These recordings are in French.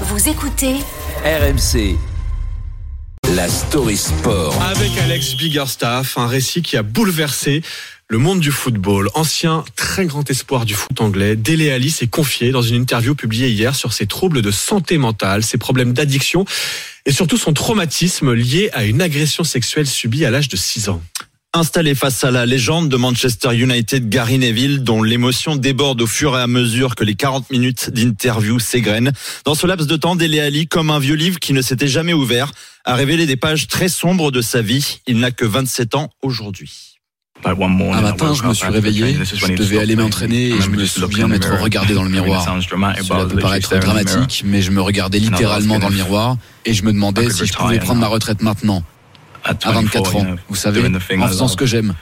Vous écoutez RMC. La story sport. Avec Alex Biggerstaff, un récit qui a bouleversé le monde du football. Ancien très grand espoir du foot anglais, Dele Ali s'est confié dans une interview publiée hier sur ses troubles de santé mentale, ses problèmes d'addiction et surtout son traumatisme lié à une agression sexuelle subie à l'âge de 6 ans. Installé face à la légende de Manchester United, Gary Neville, dont l'émotion déborde au fur et à mesure que les 40 minutes d'interview s'égrènent. Dans ce laps de temps, Dele Ali, comme un vieux livre qui ne s'était jamais ouvert, a révélé des pages très sombres de sa vie. Il n'a que 27 ans aujourd'hui. Un matin, je me suis réveillé, je devais aller m'entraîner et je me souviens m'être regardé dans le miroir. Cela peut paraître dramatique, mais je me regardais littéralement dans le miroir et je me demandais si je pouvais prendre ma retraite maintenant à 24 ans, vous savez, en faisant ce que j'aime.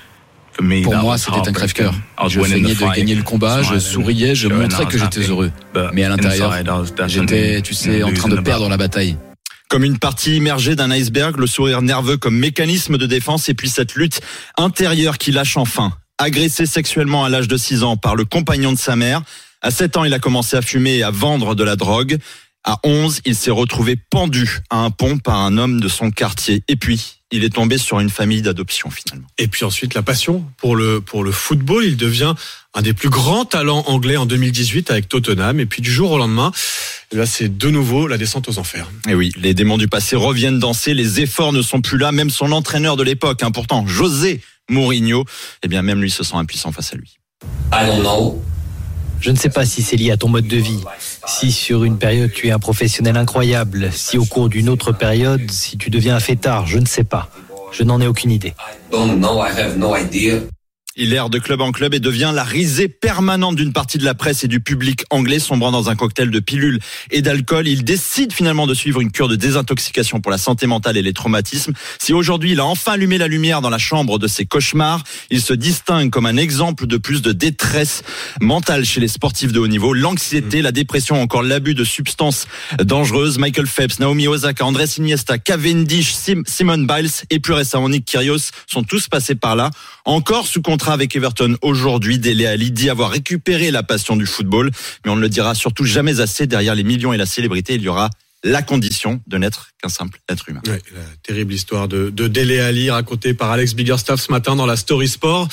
Pour moi, c'était un crève-cœur. Je feignais de gagner le combat, je souriais, je montrais que j'étais heureux. Mais à l'intérieur, j'étais, tu sais, en train de perdre la bataille. Comme une partie immergée d'un iceberg, le sourire nerveux comme mécanisme de défense et puis cette lutte intérieure qui lâche enfin. Agressé sexuellement à l'âge de 6 ans par le compagnon de sa mère. À 7 ans, il a commencé à fumer et à vendre de la drogue. À 11, il s'est retrouvé pendu à un pont par un homme de son quartier. Et puis, il est tombé sur une famille d'adoption finalement. Et puis ensuite, la passion pour le, pour le football. Il devient un des plus grands talents anglais en 2018 avec Tottenham. Et puis du jour au lendemain, là, c'est de nouveau la descente aux enfers. Et oui, les démons du passé reviennent danser. Les efforts ne sont plus là. Même son entraîneur de l'époque, hein, pourtant, José Mourinho, eh bien, même lui se sent impuissant face à lui. I don't know. Je ne sais pas si c'est lié à ton mode de vie, si sur une période tu es un professionnel incroyable, si au cours d'une autre période, si tu deviens un fêtard, je ne sais pas. Je n'en ai aucune idée. Il erre de club en club et devient la risée permanente d'une partie de la presse et du public anglais, sombrant dans un cocktail de pilules et d'alcool. Il décide finalement de suivre une cure de désintoxication pour la santé mentale et les traumatismes. Si aujourd'hui il a enfin allumé la lumière dans la chambre de ses cauchemars, il se distingue comme un exemple de plus de détresse mentale chez les sportifs de haut niveau. L'anxiété, la dépression, encore l'abus de substances dangereuses. Michael Phelps, Naomi Osaka, Andrés Iniesta, Cavendish, Sim Simon Biles et plus récemment Nick Kyrgios sont tous passés par là. Encore sous avec Everton aujourd'hui. Dele Ali dit avoir récupéré la passion du football, mais on ne le dira surtout jamais assez. Derrière les millions et la célébrité, il y aura la condition de n'être qu'un simple être humain. La terrible histoire de, de Dele Ali racontée par Alex Biggerstaff ce matin dans la Story Sport.